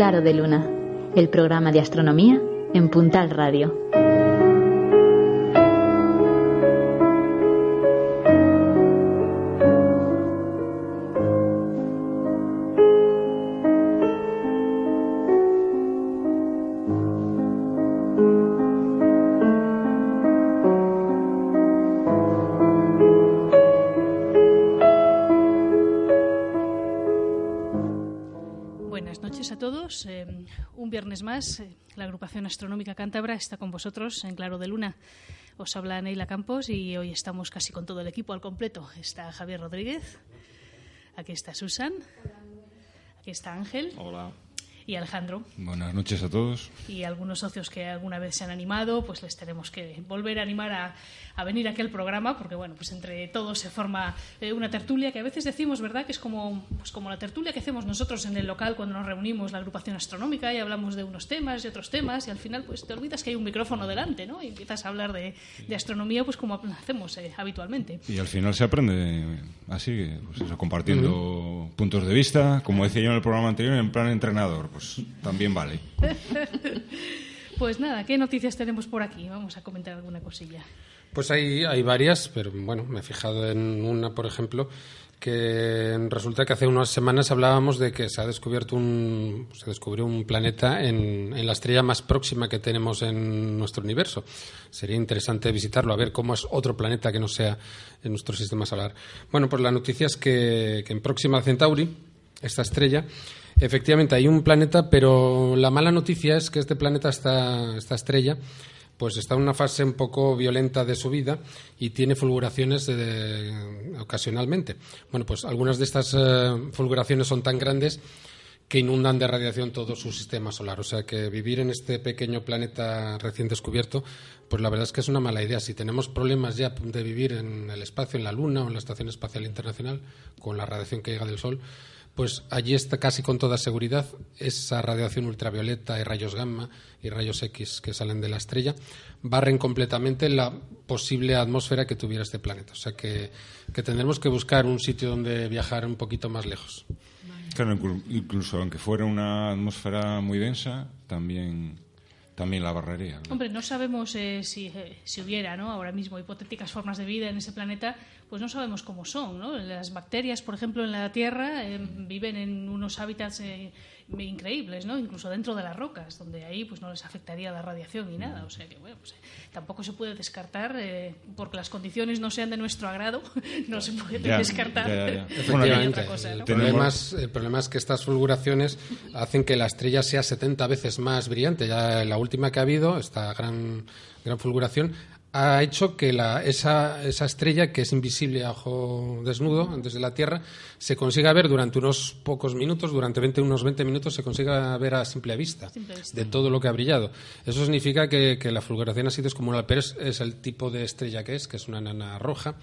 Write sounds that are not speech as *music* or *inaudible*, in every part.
Claro de Luna, el programa de astronomía en Puntal Radio. Más, eh, la agrupación astronómica cántabra está con vosotros en Claro de Luna. Os habla Neila Campos y hoy estamos casi con todo el equipo al completo. Está Javier Rodríguez, aquí está Susan, aquí está Ángel. Hola y Alejandro. Buenas noches a todos. Y algunos socios que alguna vez se han animado, pues les tenemos que volver a animar a, a venir a aquel programa, porque bueno, pues entre todos se forma eh, una tertulia que a veces decimos, ¿verdad?, que es como, pues como la tertulia que hacemos nosotros en el local cuando nos reunimos, la agrupación astronómica, y hablamos de unos temas y otros temas, y al final pues te olvidas que hay un micrófono delante, ¿no? Y empiezas a hablar de, de astronomía, pues como hacemos eh, habitualmente. Y al final se aprende así, pues eso, compartiendo puntos de vista, como decía yo en el programa anterior, en plan entrenador pues también vale. *laughs* pues nada, ¿qué noticias tenemos por aquí? Vamos a comentar alguna cosilla. Pues hay, hay varias, pero bueno, me he fijado en una, por ejemplo, que resulta que hace unas semanas hablábamos de que se ha descubierto un se descubrió un planeta en, en, la estrella más próxima que tenemos en nuestro universo. Sería interesante visitarlo, a ver cómo es otro planeta que no sea en nuestro sistema solar. Bueno, pues la noticia es que, que en Próxima Centauri, esta estrella, Efectivamente, hay un planeta, pero la mala noticia es que este planeta, esta, esta estrella, pues está en una fase un poco violenta de su vida y tiene fulguraciones ocasionalmente. Bueno, pues algunas de estas eh, fulguraciones son tan grandes que inundan de radiación todo su sistema solar. O sea que vivir en este pequeño planeta recién descubierto, pues la verdad es que es una mala idea. Si tenemos problemas ya de vivir en el espacio, en la Luna o en la Estación Espacial Internacional, con la radiación que llega del Sol, pues allí está casi con toda seguridad esa radiación ultravioleta y rayos gamma y rayos X que salen de la estrella barren completamente la posible atmósfera que tuviera este planeta. O sea que, tendremos que buscar un sitio donde viajar un poquito más lejos. Claro, incluso aunque fuera una atmósfera muy densa, también también la barrería. Hombre, no sabemos eh, si, eh, si, hubiera ¿no? ahora mismo hipotéticas formas de vida en ese planeta, pues no sabemos cómo son. ¿no? Las bacterias, por ejemplo, en la Tierra eh, viven en unos hábitats increíbles, ¿no? Incluso dentro de las rocas, donde ahí pues no les afectaría la radiación ni nada. O sea que bueno, pues, tampoco se puede descartar eh, porque las condiciones no sean de nuestro agrado, *laughs* no se puede descartar. Efectivamente. el, problema es, el problema es que estas fulguraciones hacen que la estrella sea 70 veces más brillante. Ya la última que ha habido, esta gran gran fulguración, ha hecho que esa, estrella, que es invisible a ojo desnudo desde la Tierra, se consiga ver durante unos pocos minutos, durante unos 20 minutos, se consiga ver a simple vista, de todo lo que ha brillado. Eso significa que, la fulguración ha sido descomunal, pero es, el tipo de estrella que es, que es una enana roja.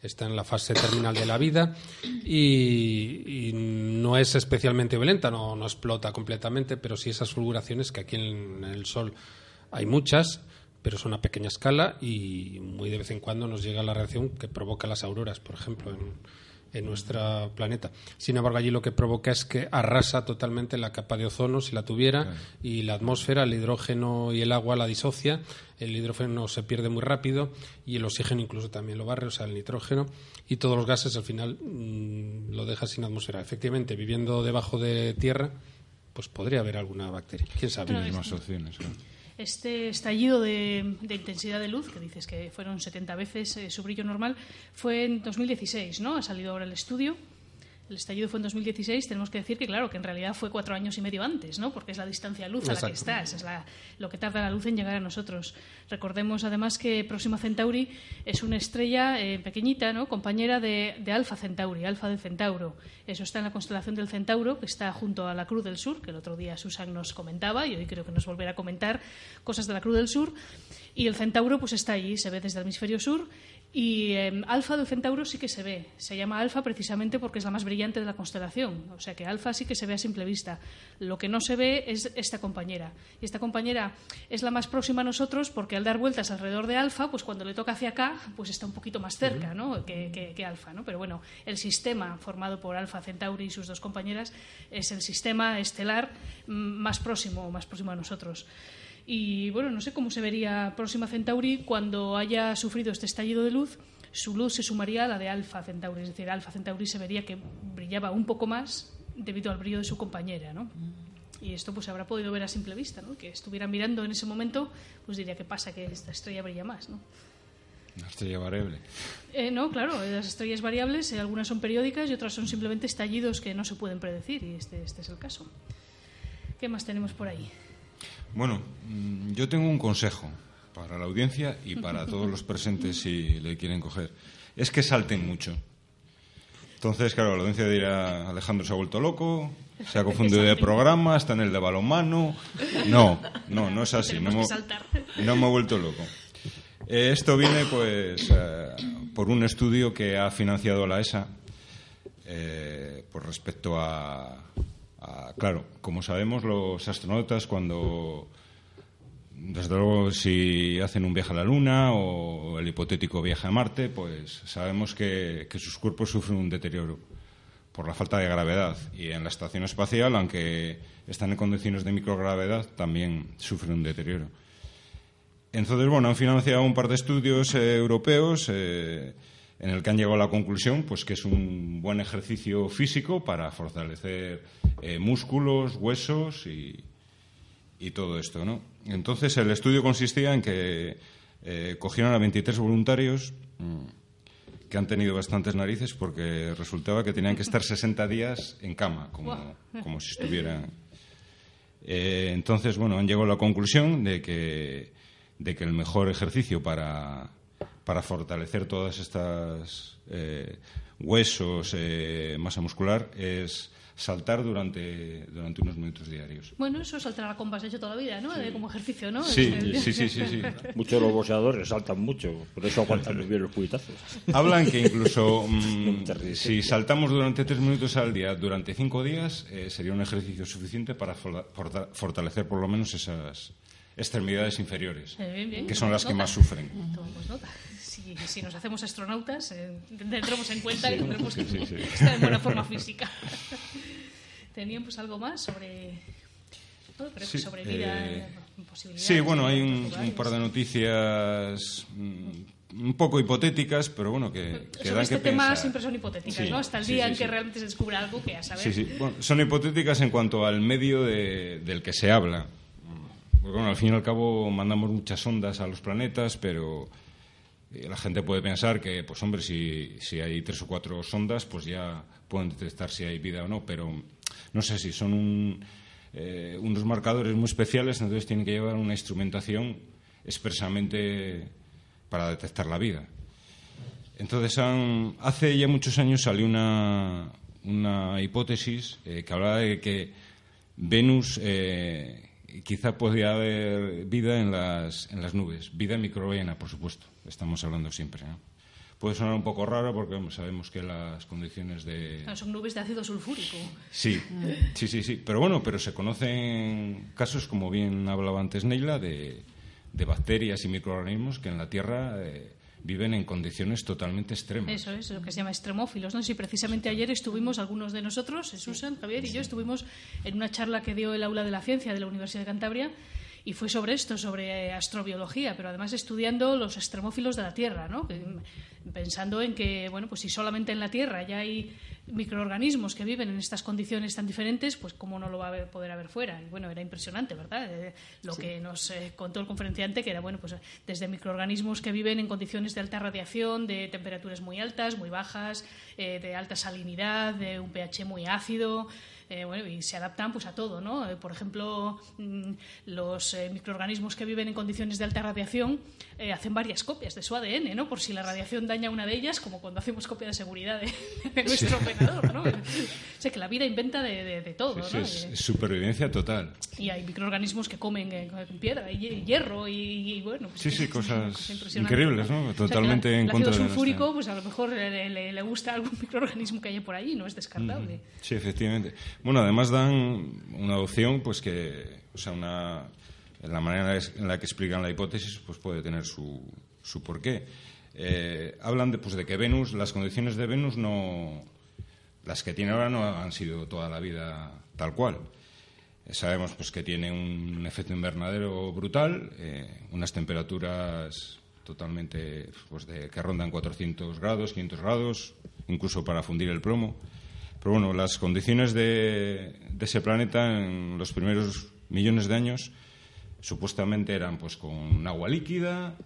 Está en la fase terminal de la vida y, no es especialmente violenta, no, no, explota completamente, pero sí esas fulguraciones que aquí en el Sol hay muchas pero son a pequeña escala y muy de vez en cuando nos llega la reacción que provoca las auroras, por ejemplo, en, nuestro planeta. Sin embargo, allí lo que provoca es que arrasa totalmente la capa de ozono, si la tuviera, y la atmósfera, el hidrógeno y el agua la disocia, el hidrógeno se pierde muy rápido y el oxígeno incluso también lo barre, o sea, el nitrógeno, y todos los gases al final mm, lo deja sin atmósfera. Efectivamente, viviendo debajo de tierra, pues podría haber alguna bacteria. ¿Quién sabe? Hay más opciones. Este estallido de, intensidad de luz, que dices que fueron 70 veces eh, su brillo normal, fue en 2016, ¿no? Ha salido ahora el estudio el estallido fue en 2016, tenemos que decir que, claro, que en realidad fue cuatro años y medio antes, ¿no? Porque es la distancia luz a la que está, es lo que tarda la luz en llegar a nosotros. Recordemos, además, que Próxima Centauri es una estrella eh, pequeñita, ¿no? Compañera de, de Alfa Centauri, Alfa de Centauro. Eso está en la constelación del Centauro, que está junto a la Cruz del Sur, que el otro día Susan nos comentaba, y hoy creo que nos volverá a comentar cosas de la Cruz del Sur. Y el Centauro, pues está allí, se ve desde el hemisferio sur Y eh, Alfa de Centauro sí que se ve. Se llama Alfa precisamente porque es la más brillante de la constelación. O sea que Alfa sí que se ve a simple vista. Lo que no se ve es esta compañera. Y esta compañera es la más próxima a nosotros porque al dar vueltas alrededor de Alfa, pues cuando le toca hacia acá, pues está un poquito más cerca ¿no? que, que, Alfa. ¿no? Pero bueno, el sistema formado por Alfa Centauri y sus dos compañeras es el sistema estelar mm, más próximo, más próximo a nosotros. Y bueno, no sé cómo se vería Próxima Centauri cuando haya sufrido este estallido de luz. Su luz se sumaría a la de Alfa Centauri, es decir, Alfa Centauri se vería que brillaba un poco más debido al brillo de su compañera, ¿no? Y esto pues se habrá podido ver a simple vista, ¿no? Que estuviera mirando en ese momento, pues diría que pasa que esta estrella brilla más, ¿no? Una estrella variable. Eh, no, claro, las estrellas variables, eh, algunas son periódicas y otras son simplemente estallidos que no se pueden predecir, y este, este es el caso. ¿Qué más tenemos por ahí? Bueno, mm, yo tengo un consejo para la audiencia y para *laughs* todos los presentes si le quieren coger. Es que salten mucho. Entonces, claro, la audiencia dirá, Alejandro se ha vuelto loco, se ha *laughs* confundido de programa, está en el de balonmano. No, no, no es así. No me, *laughs* no me he vuelto loco. Eh, esto viene, pues, eh, por un estudio que ha financiado la ESA, eh, por respecto a, Ah, claro, como sabemos, los astronautas cuando, desde luego, si hacen un viaje a la Luna o el hipotético viaje a Marte, pues sabemos que, sus cuerpos sufren un deterioro por la falta de gravedad. Y en la estación espacial, aunque están en condiciones de microgravedad, también sufren un deterioro. Entonces, bueno, han financiado un par de estudios eh, europeos. Eh, en el que han llegado a la conclusión pues que es un buen ejercicio físico para fortalecer eh, músculos, huesos y, todo esto, ¿no? Entonces el estudio consistía en que eh, cogieron a 23 voluntarios mm, que han tenido bastantes narices porque resultaba que tenían que estar 60 días en cama, como, como si estuvieran. Eh, entonces, bueno, han llegado a la conclusión de que, de que el mejor ejercicio para para fortalecer todas estas eh, huesos, eh, masa muscular, es saltar durante, durante unos minutos diarios. Bueno, eso es saltar a compás hecho toda la vida, ¿no? Como ejercicio, ¿no? Sí, sí, sí, sí, *laughs* Muchos de los boxeadores saltan mucho, por eso aguantan muy bien los puñetazos. Hablan que incluso *laughs* mm, si saltamos durante tres minutos al día, durante cinco días, eh, sería un ejercicio suficiente para fortalecer por lo menos esas extremidades inferiores, que son las que más sufren si, nos hacemos astronautas, eh, tendremos en cuenta y tendremos que estar en buena forma física. *laughs* ¿Tenían pues algo más sobre, sobre vida? Eh, sí, bueno, hay un, par de noticias mm, un poco hipotéticas, pero bueno, que, que Sobre este tema siempre son hipotéticas, ¿no? Hasta el día en que realmente se descubra algo que a saber. Sí, sí. Bueno, son hipotéticas en cuanto al medio del que se habla. Porque, bueno, al fin y al cabo mandamos muchas ondas a los planetas, pero la gente puede pensar que, pues hombre, si, si hay tres o cuatro sondas, pues ya pueden detectar si hay vida o no, pero no sé si son eh, unos marcadores muy especiales, entonces tienen que llevar una instrumentación expresamente para detectar la vida. Entonces, hace ya muchos años salió una, una hipótesis eh, que hablaba de que Venus eh, quizá podría haber vida en las, en las nubes, vida microbiana, por supuesto, estamos hablando siempre. Puede sonar un poco raro porque sabemos que las condiciones de... son nubes de ácido sulfúrico. Sí, sí, sí, sí. Pero bueno, pero se conocen casos, como bien hablaba antes Neila, de, de bacterias y microorganismos que en la Tierra eh, viven en condiciones totalmente extremas. Eso es, lo que se llama extremófilos. ¿no? Si precisamente ayer estuvimos, algunos de nosotros, Susan, Javier y yo, estuvimos en una charla que dio el aula de la ciencia de la Universidad de Cantabria y fue sobre esto, sobre astrobiología, pero además estudiando los extremófilos de la Tierra, ¿no? pensando en que, bueno, pues si solamente en la Tierra ya hay microorganismos que viven en estas condiciones tan diferentes, pues cómo no lo va a poder haber fuera. Y bueno, era impresionante, ¿verdad? Eh, lo que nos eh, contó el conferenciante, que era, bueno, pues desde microorganismos que viven en condiciones de alta radiación, de temperaturas muy altas, muy bajas, eh, de alta salinidad, de un pH muy ácido, bueno, y se adaptan pues a todo, ¿no? Por ejemplo, mm, los microorganismos que viven en condiciones de alta radiación hacen varias copias de su ADN, ¿no? Por si la radiación daña una de ellas, como cuando hacemos copia de seguridad de, de nuestro *laughs* ordenador, ¿no? *laughs* O sea, que la vida inventa de, de- de todo, Sí, ¿no? es, es supervivencia total. y hay microorganismos que comen eh, piedra y hi- hierro y, y bueno... pues Sí, sí, cosas increíbles, ¿no? O sea, Totalmente la- en el contra de nuestra- sulfúrico, pues a lo mejor le, le- le gusta algún *laughs* microorganismo que haya por ahí, no es descartable. Sí, efectivamente. Bueno, además dan una opción, pues que, o sea, una, la manera en la que explican la hipótesis, pues puede tener su, su porqué. Eh, hablan de, pues, de que Venus, las condiciones de Venus no, las que tiene ahora no han sido toda la vida tal cual. Eh, sabemos pues que tiene un efecto invernadero brutal, eh, unas temperaturas totalmente pues que rondan 400 grados, 500 grados, incluso para fundir el plomo. Pero bueno, las condiciones de, de ese planeta en los primeros millones de años supuestamente eran pues con agua líquida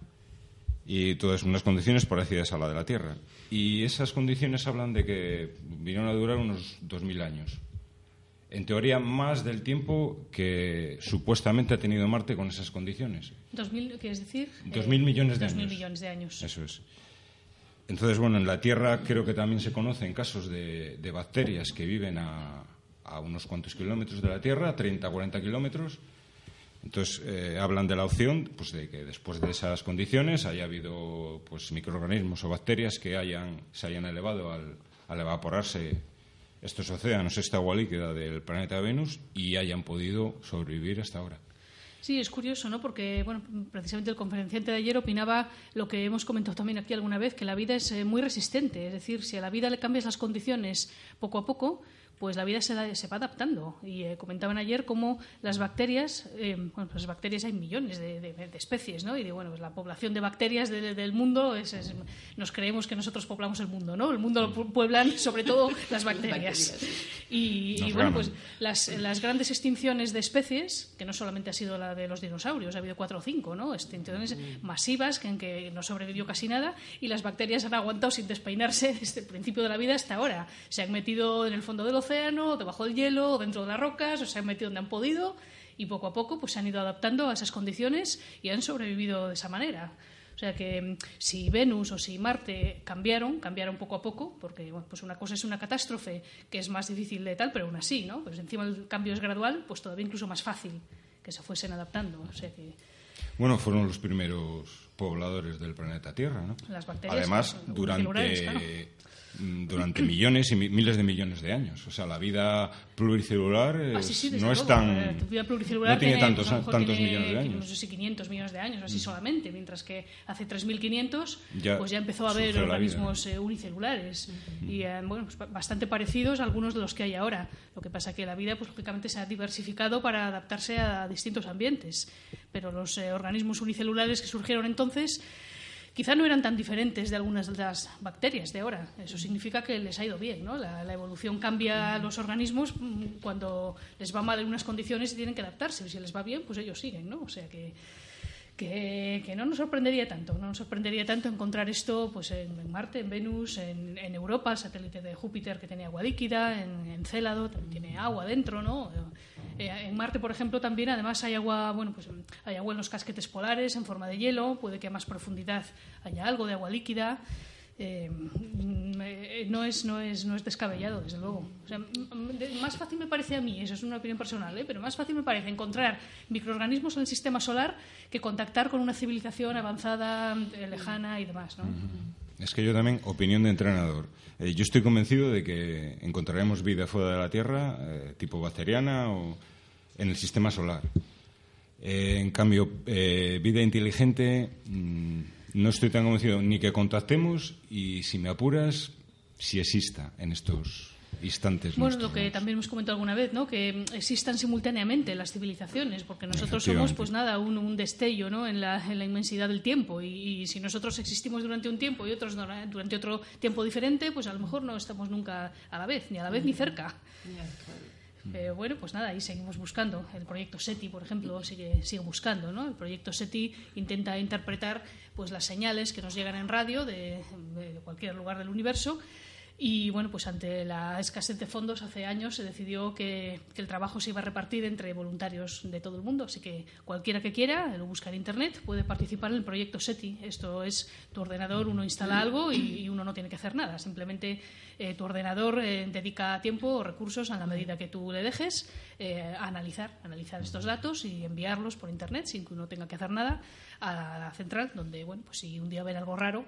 y todas unas condiciones parecidas a la de la Tierra. Y esas condiciones hablan de que vinieron a durar unos 2.000 años. En teoría, más del tiempo que supuestamente ha tenido Marte con esas condiciones. 2000, ¿qué es decir? Dos mil millones de 2000 años. millones de años. Eso es. Entonces, bueno, en la Tierra creo que también se conocen casos de, de bacterias que viven a, a unos cuantos kilómetros de la Tierra, 30, 40 kilómetros. Entonces, eh, hablan de la opción pues, de que después de esas condiciones haya habido pues, microorganismos o bacterias que hayan, se hayan elevado al, al evaporarse estos océanos, esta agua líquida del planeta Venus y hayan podido sobrevivir hasta ahora. Sí, es curioso, ¿no? Porque, bueno, precisamente el conferenciante de ayer opinaba lo que hemos comentado también aquí alguna vez, que la vida es eh, muy resistente. Es decir, si a la vida le cambias las condiciones poco a poco, pues la vida se, da- se va adaptando. Y eh, comentaban ayer cómo las bacterias, eh, bueno, pues las bacterias hay millones de, de- de especies, ¿no? Y de, bueno, pues la población de bacterias de- de- del mundo, es, es- nos creemos que nosotros poblamos el mundo, ¿no? El mundo lo pu- pueblan *laughs* sobre todo las bacterias. Y, y, Nos bueno, pues las, las grandes extinciones de especies, que no solamente ha sido la de los dinosaurios, ha habido cuatro o cinco, ¿no? Extinciones masivas que en que no sobrevivió casi nada y las bacterias han aguantado sin despeinarse *laughs* desde el principio de la vida hasta ahora. Se han metido en el fondo del océano, debajo del hielo, o dentro de las rocas, o se han metido donde han podido y poco a poco pues se han ido adaptando a esas condiciones y han sobrevivido de esa manera. O sea que mm, si Venus o si Marte cambiaron, cambiaron poco a poco, porque bueno, pues una cosa es una catástrofe que es más difícil de tal, pero aún así, ¿no? Pues encima el cambio es gradual, pues todavía incluso más fácil que se fuesen adaptando. O sea que Bueno, fueron los primeros pobladores del planeta Tierra, ¿no? Las bacterias, Además, unicelulares, durante, claro. Mm, durante millones y mi- miles de millones de años. O sea, la vida pluricelular es- Ah, sí, sí, no es luego. tan... Eh, vida pluricelular no tiene tiene, tantos, pues, a tantos tiene, millones de No años. Mm. sé si 500 millones de años, así solamente, mientras que hace 3.500 Ya pues ya empezó a haber organismos eh, unicelulares y eh, bueno, pues, ba- bastante parecidos a algunos de los que hay ahora. Lo que pasa que la vida, pues lógicamente se ha diversificado para adaptarse a distintos ambientes, pero los eh, organismos unicelulares que surgieron entonces quizá no eran tan diferentes de algunas de las bacterias de ahora. Eso significa que les ha ido bien, ¿no? La, la evolución cambia a los organismos mm, cuando les va mal en unas condiciones y tienen que adaptarse. Si les va bien, pues ellos siguen, ¿no? O sea que, que, no nos sorprendería tanto. No nos sorprendería tanto encontrar esto pues en, Marte, en Venus, en, Europa, el satélite de Júpiter que tiene agua líquida, en, en Célado también tiene agua dentro, ¿no? Eh, en Marte, por ejemplo, también además hay agua, bueno, pues hay agua en los casquetes polares en forma de hielo, puede que a más profundidad haya algo de agua líquida. Eh, mm, eh, no, es, no, es, no es descabellado, desde luego. Mm, más fácil me parece a mí, eso es una opinión personal, ¿eh? pero más fácil me parece encontrar microorganismos en el sistema solar que contactar con una civilización avanzada, eh, lejana y demás. ¿no? Es que yo también, opinión de entrenador. Yo estoy convencido de que encontraremos vida fuera de la Tierra, tipo bacteriana o en el sistema solar. En cambio, vida inteligente, mm, no estoy tan convencido ni que contactemos y, si me apuras, si exista en estos instantes. Bueno, nuestros, lo que también hemos comentado alguna vez, ¿no? Que existan simultáneamente las civilizaciones, porque nosotros somos, pues nada, un, un destello, ¿no? En la, en la inmensidad del tiempo. Y, y si nosotros existimos durante un tiempo y otros no- durante otro tiempo diferente, pues a lo mejor no estamos nunca a la vez, ni a la vez ni cerca. Pero bueno, pues nada, ahí seguimos buscando. El proyecto SETI, por ejemplo, sigue, sigue buscando, ¿no? El proyecto SETI intenta interpretar pues las señales que nos llegan en radio de, de cualquier lugar del universo Y bueno, pues ante la escasez de fondos hace años se decidió que, el trabajo se iba a repartir entre voluntarios de todo el mundo. Así que cualquiera que quiera, lo busca en internet, puede participar en el proyecto SETI. Esto es tu ordenador, uno instala algo y, y uno no tiene que hacer nada. Simplemente eh, tu ordenador eh, dedica tiempo o recursos a la medida que tú le dejes eh, a analizar, analizar estos datos y enviarlos por internet sin que uno tenga que hacer nada a la central, donde bueno, pues si un día ven algo raro,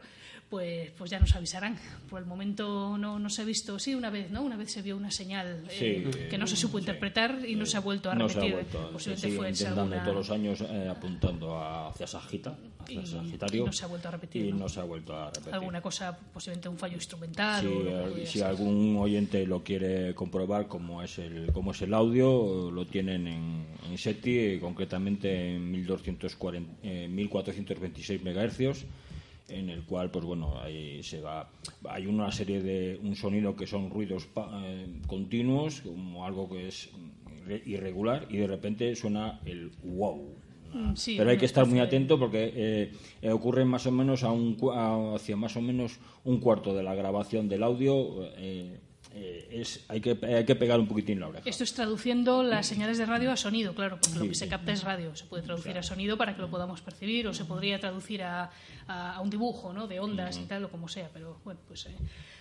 pues, pues ya nos avisarán. Por el momento no, no se ha visto, sí, una vez, ¿no? Una vez se vio una señal eh, Sí, que no se supo sí. interpretar y no se ha vuelto a No se ha repetir. vuelto, se Posiblemente fue intentando todos los años eh, apuntando hacia Sagita, hacia Y- Sagitario. y no se ha vuelto a repetir, Y ¿no? no se ha vuelto a repetir. alguna cosa, posiblemente un fallo instrumental. Si, eh, algún oyente lo quiere comprobar cómo es el cómo es el audio, lo tienen en, en SETI, eh, concretamente en 1240, eh, 1426 megahercios, en el cual, pues bueno, ahí se va, hay una serie de un sonido que son ruidos pa- eh, continuos, como algo que es irre- irregular, y de repente suena el wow. Mm, sí, Pero hay que estar muy atento porque eh, eh, ocurre más o menos a un, a- hacia más o menos un cuarto de la grabación del audio. eh, eh, es, hay, que, hay que pegar un poquitín la oreja. Esto es traduciendo las señales de radio a sonido, claro, porque lo que se capta es radio. Se puede traducir a sonido para que lo podamos percibir o se podría traducir a, a- a un dibujo, ¿no? De ondas y tal, o como sea. Pero bueno, pues eh,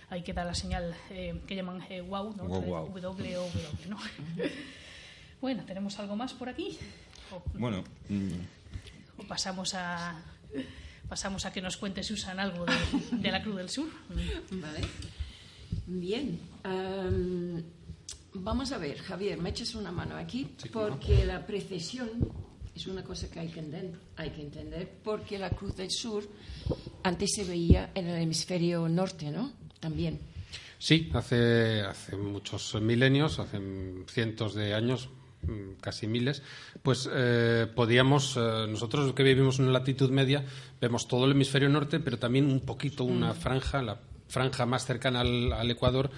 hay que dar la señal eh, que llaman eh, wow, ¿no? Wow, wow. W o W, ¿no? *laughs* bueno, ¿tenemos algo más por aquí? O, Bueno, mm, o pasamos a... Pasamos a que nos cuente Susan algo de, *laughs* de la Cruz del Sur. Vale. Bien. Am, vamos a ver, Javier, me echas una mano aquí porque la precesión es una cosa que hay que, entender, hay que entender porque la Cruz del Sur antes se veía en el hemisferio norte, ¿no? También. Sí, hace, hace muchos milenios, hace cientos de años, mm, casi miles, pues eh, podíamos, eh, nosotros que vivimos en una latitud media, vemos todo el hemisferio norte, pero también un poquito una franja, la franja más cercana al, Ecuador,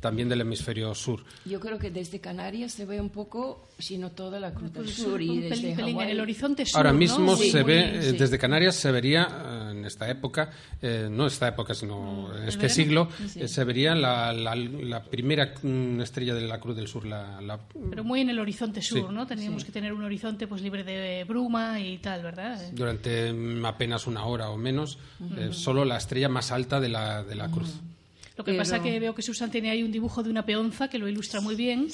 también del hemisferio sur. Yo creo que desde Canarias se ve un poco, si no toda la Cruz del Pues, Sur y desde pelín, pelín en Hawái. el horizonte sur, Ahora ¿no? mismo Sí, se muy ve, bien, eh, sí. desde Canarias se vería eh, en esta época, eh, no esta época, sino en ¿el este verano? siglo, Sí. eh, se vería la, la- la primera mm, estrella de la Cruz del Sur, la, la- Pero muy en el horizonte sur, Sí. ¿no? Teníamos que tener un horizonte pues libre de bruma y tal, ¿verdad? durante mm, apenas una hora o menos, eh, solo la estrella más alta de la, de la cruz. Lo que Pero- pasa que veo que Susan tiene ahí un dibujo de una peonza que lo ilustra muy bien.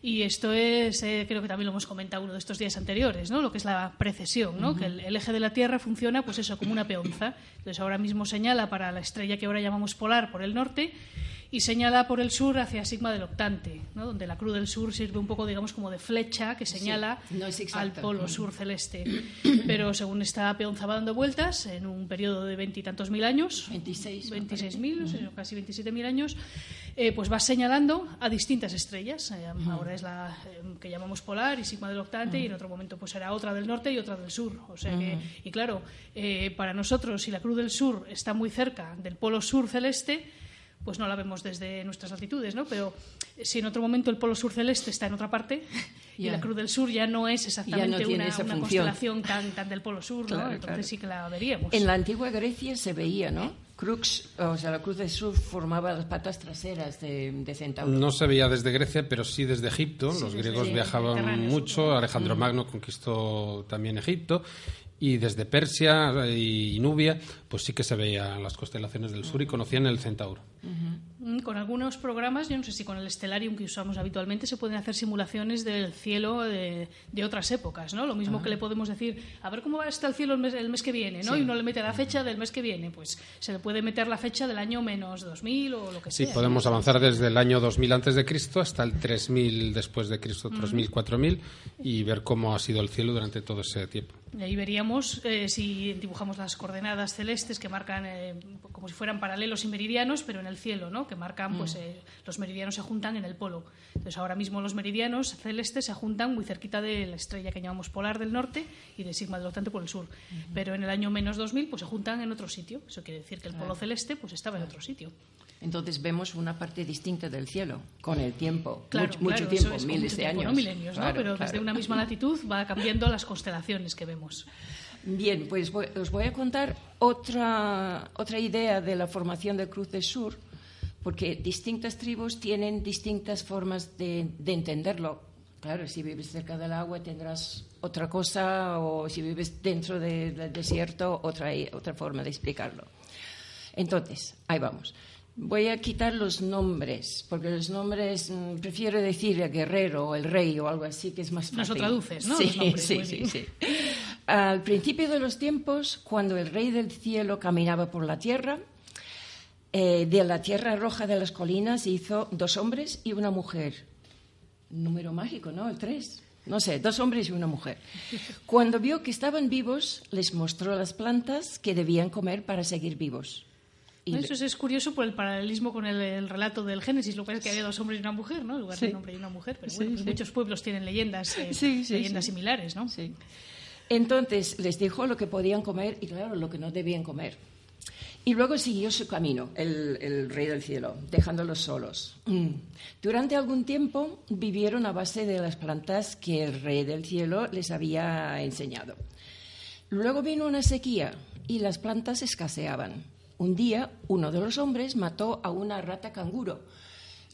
Y esto es, eh, creo que también lo hemos comentado uno de estos días anteriores, ¿no? Lo que es la precesión, ¿no? Que el, el eje de la Tierra funciona, pues eso, como una peonza. Entonces ahora mismo señala para la estrella que ahora llamamos polar por el norte y señala por el sur hacia Sigma del octante, ¿no? Donde la cruz del sur sirve un poco, digamos, como de flecha que señala no al polo Mm. sur celeste. *clears throat* Pero según esta peonza va dando vueltas, en un periodo de veintitantos mil años, 26, me 26.000, o sea, casi 27.000 años, eh, pues va señalando a distintas estrellas. Eh, Ahora es la eh, que llamamos polar y sigma del octante, y en otro momento pues será otra del norte y otra del sur. O sea que, y claro, eh, para nosotros, si la Cruz del Sur está muy cerca del polo sur celeste, pues no la vemos desde nuestras latitudes, ¿no? Pero si en otro momento el polo sur celeste está en otra parte *laughs* y la Cruz del Sur ya no es exactamente una, esa una función. constelación tan, tan del polo sur, ¿no? Claro, Entonces claro. sí que la veríamos. En la antigua Grecia se veía, ¿no? Crux, o sea, la Cruz del Sur formaba las patas traseras de, de Centauro. No se veía desde Grecia, pero sí desde Egipto. Los griegos viajaban mucho. Alejandro Magno conquistó también Egipto. Y desde Persia y Nubia, pues sí que se veían las constelaciones del sur y conocían el centauro. Con algunos programas, yo no sé si con el Stellarium que usamos habitualmente, se pueden hacer simulaciones del cielo de, de otras épocas, ¿no? Lo mismo que le podemos decir, a ver cómo va a estar el cielo el mes, el mes que viene, ¿no? Y uno le mete la fecha del mes que viene, pues se le puede meter la fecha del año menos 2000 o lo que Sí, sea. podemos avanzar desde el año 2000 antes de Cristo hasta el 3000 después de Cristo, 3000, 4000 y ver cómo ha sido el cielo durante todo ese tiempo. Y ahí veríamos eh, si dibujamos las coordenadas celestes que marcan eh, como si fueran paralelos y meridianos, pero en el cielo, ¿no? Que marcan, pues eh, los meridianos se juntan en el polo. Entonces ahora mismo los meridianos celestes se juntan muy cerquita de la estrella que llamamos polar del norte y de Sigma del octante por el sur. Pero en el año menos 2000 pues se juntan en otro sitio. Eso quiere decir que el polo celeste pues estaba en otro sitio. Entonces vemos una parte distinta del cielo con el tiempo. Claro, mucho, tiempo, es, miles mucho de tiempo, años. no milenios, ¿no? Pero desde una misma *laughs* latitud va cambiando las constelaciones que vemos. Bien, pues voy- os voy a contar otra, otra idea de la formación del Cruz del Sur, porque distintas tribus tienen distintas formas de, de entenderlo. Claro, si vives cerca del agua tendrás otra cosa, o si vives dentro de- del desierto, otra, otra forma de explicarlo. Entonces, ahí vamos. Voy a quitar los nombres, porque los nombres mm, prefiero decir el guerrero o el rey o algo así, que es más fácil. Nos lo traduces, ¿no? Sí, nombres, sí, sí, sí. Al principio de los tiempos, cuando el rey del cielo caminaba por la tierra, eh, de la tierra roja de las colinas hizo dos hombres y una mujer. Número mágico, ¿no? El tres. No sé, dos hombres y una mujer. Cuando vio que estaban vivos, les mostró las plantas que debían comer para seguir vivos. Y Eso es, curioso por el paralelismo con el, el relato del Génesis. Lo que es que había dos hombres y una mujer, ¿no? En lugar de Sí. un hombre y una mujer. Pero Sí, bueno, pues sí. muchos pueblos tienen leyendas, eh, leyendas similares, ¿no? Entonces les dijo lo que podían comer y, claro, lo que no debían comer. Y luego siguió su camino, el, el rey del cielo, dejándolos solos. Mm. Durante algún tiempo vivieron a base de las plantas que el rey del cielo les había enseñado. Luego vino una sequía y las plantas escaseaban. Un día, uno de los hombres mató a una rata canguro.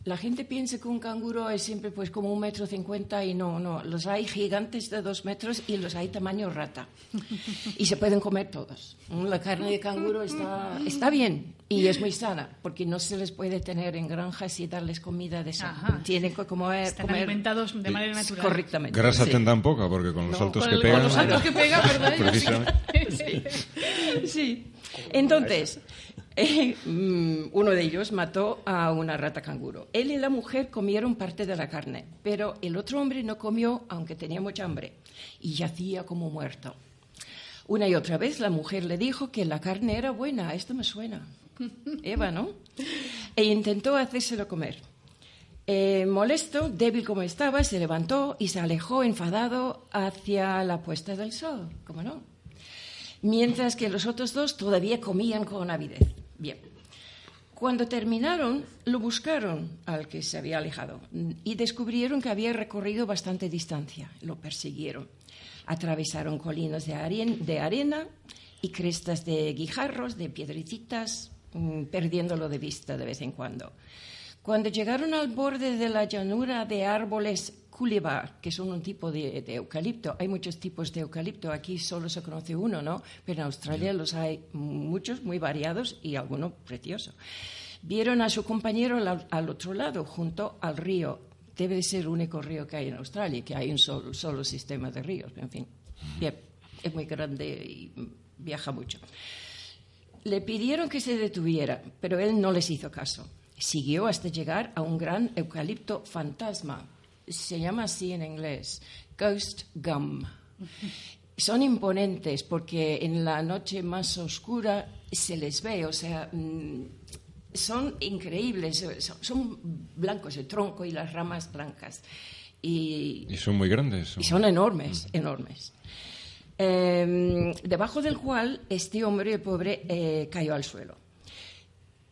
La gente piensa que un canguro es siempre pues como un metro cincuenta y no, no. Los hay gigantes de dos metros y los hay tamaño rata. *laughs* Y se pueden comer todos. Mm, La carne de canguro está, está bien y es muy sana porque no se les puede tener en granjas y darles comida de esa. Tienen que comer, Están comer alimentados de manera natural. correctamente. Grasa sí. tendrán poca, porque con los No, saltos Con, que el- pegan. con los saltos que pega, ¿verdad? *laughs* Precisamente. Sí. Entonces, eh, *laughs* mm, uno de ellos mató a una rata canguro. Él y la mujer comieron parte de la carne, pero el otro hombre no comió, aunque tenía mucha hambre, y yacía como muerto. Una y otra vez la mujer le dijo que la carne era buena, esto me suena. *laughs* Eva, ¿no? E intentó hacérselo comer. Eh, molesto, débil como estaba, se levantó y se alejó enfadado hacia la puesta del sol, ¿cómo no? Mientras que los otros dos todavía comían con avidez. Bien. Cuando terminaron, lo buscaron al que se había alejado y descubrieron que había recorrido bastante distancia. Lo persiguieron. Atravesaron colinas de, de arena y crestas de guijarros, de piedrecitas, mm, perdiéndolo de vista de vez en cuando. Cuando llegaron al borde de la llanura de árboles culibar, que son un tipo de, de eucalipto, hay muchos tipos de eucalipto, aquí solo se conoce uno, ¿no? Pero en Australia los hay muchos, muy variados y alguno precioso. Vieron a su compañero al, al otro lado, junto al río. Debe de ser el único río que hay en Australia, que hay un solo, solo sistema de ríos, en fin. Bien, es muy grande y viaja mucho. Le pidieron que se detuviera, pero él no les hizo caso. Siguió hasta llegar a un gran eucalipto fantasma. Se llama así en inglés, Ghost Gum. Son imponentes porque en la noche más oscura se les ve, o sea, mm, son increíbles, son, blancos el tronco y las ramas blancas. Y, Y son muy grandes. y son enormes, enormes. Eh, debajo del cual este hombre pobre eh, cayó al suelo.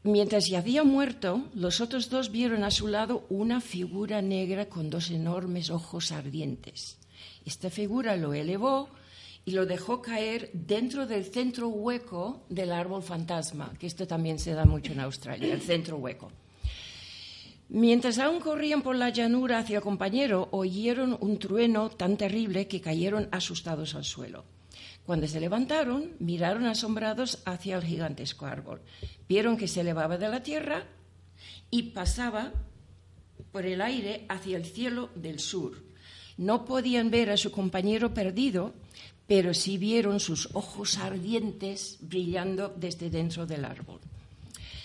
Mientras yacía muerto, los otros dos vieron a su lado una figura negra con dos enormes ojos ardientes. Esta figura lo elevó y lo dejó caer dentro del centro hueco del árbol fantasma, que esto también se da mucho en Australia, el centro hueco. Mientras aún corrían por la llanura hacia el compañero, oyeron un trueno tan terrible que cayeron asustados al suelo. Cuando se levantaron, miraron asombrados hacia el gigantesco árbol. Vieron que se elevaba de la tierra y pasaba por el aire hacia el cielo del sur. No podían ver a su compañero perdido, pero sí vieron sus ojos ardientes brillando desde dentro del árbol.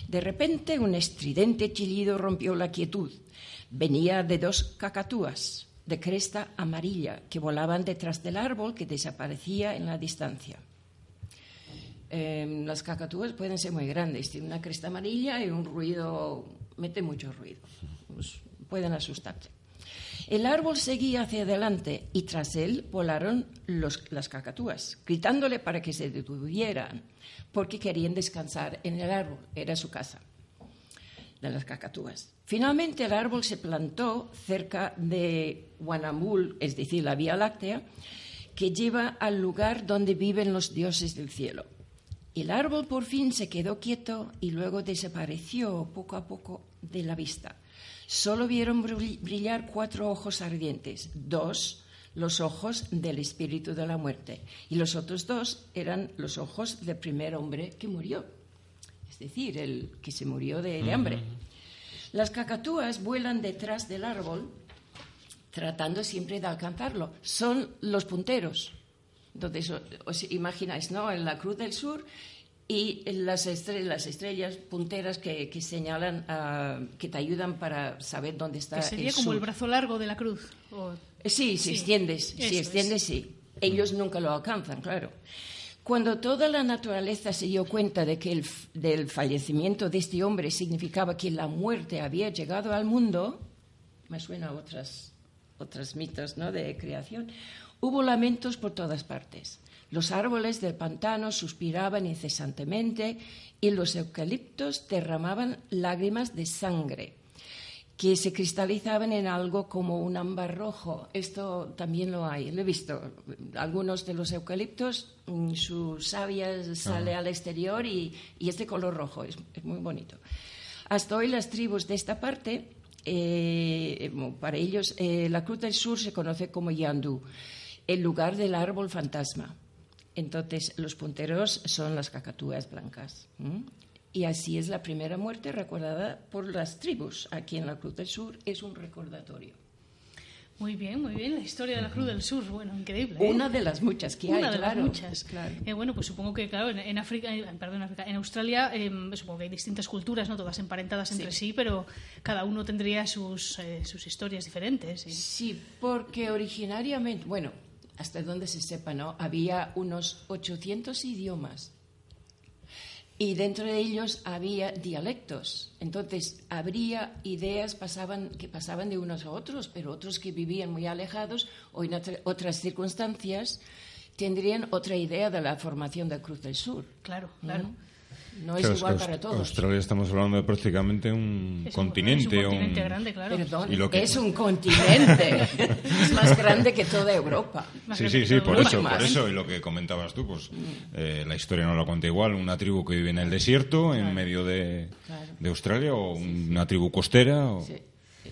De repente un estridente chillido rompió la quietud. Venía de dos cacatúas de cresta amarilla que volaban detrás del árbol que desaparecía en la distancia. Eh, las cacatúas pueden ser muy grandes, tienen una cresta amarilla y un ruido, mete mucho ruido, pues pueden asustarte. El árbol seguía hacia adelante y tras él volaron las cacatúas, gritándole para que se detuvieran, porque querían descansar en el árbol, era su casa de las cacatúas. Finalmente el árbol se plantó cerca de Wanamul, es decir, la Vía Láctea, que lleva al lugar donde viven los dioses del cielo. El árbol por fin se quedó quieto y luego desapareció poco a poco de la vista. Solo vieron brillar cuatro ojos ardientes, dos los ojos del espíritu de la muerte y los otros dos eran los ojos del primer hombre que murió, es decir, el que se murió de, hambre. Las cacatúas vuelan detrás del árbol tratando siempre de alcanzarlo. Son los punteros. Entonces, os imagináis, ¿no? En la Cruz del Sur y las estrellas, las estrellas punteras que, señalan, ah, que te ayudan para saber dónde está. Que sería como el brazo largo de la cruz. Eh, sí, si extiendes, si extiendes, sí. Ellos nunca lo alcanzan, claro. Cuando toda la naturaleza se dio cuenta de que el del fallecimiento de este hombre significaba que la muerte había llegado al mundo, me suena a otras, otras mitos ¿no? de creación, Hubo lamentos por todas partes. Los árboles del pantano suspiraban incesantemente y los eucaliptos derramaban lágrimas de sangre que se cristalizaban en algo como un ámbar rojo. Esto también lo hay, lo he visto. Algunos de los eucaliptos, mm, su savia sale al exterior y, y, es de color rojo, es, muy bonito. Hasta hoy las tribus de esta parte, eh, para ellos, eh, la Cruz del Sur se conoce como Yandú el lugar del árbol fantasma. Entonces, los punteros son las cacatúas blancas. Y así es la primera muerte recordada por las tribus. Aquí en la Cruz del Sur es un recordatorio. Muy bien, muy bien. La historia de la Cruz del Sur, bueno, increíble. ¿eh? Una de las muchas que hay, Una de las muchas. Claro. Eh, bueno, pues supongo que, claro, en, África, eh, perdón, África, en Australia, em, supongo que hay distintas culturas, ¿no? Todas emparentadas entre sí, pero cada uno tendría sus, sus historias diferentes. Sí, porque originariamente, bueno, hasta donde se sepa, ¿no? Había unos 800 idiomas y dentro de ellos había dialectos. Entonces, habría ideas pasaban, que pasaban de unos a otros, pero otros que vivían muy alejados o en otras circunstancias tendrían otra idea de la formación de Cruz del Sur. Claro, claro. No es igual para todos. Australia estamos hablando de prácticamente un continente. Un, continente grande, claro. Perdón, es un continente. *laughs* es más grande que toda Europa. sí, sí, sí, por eso, por eso. Y lo que comentabas tú, pues eh, la historia no lo cuenta igual. Una tribu que vive en el desierto, en medio de, de, Australia, o una tribu costera. O... Sí,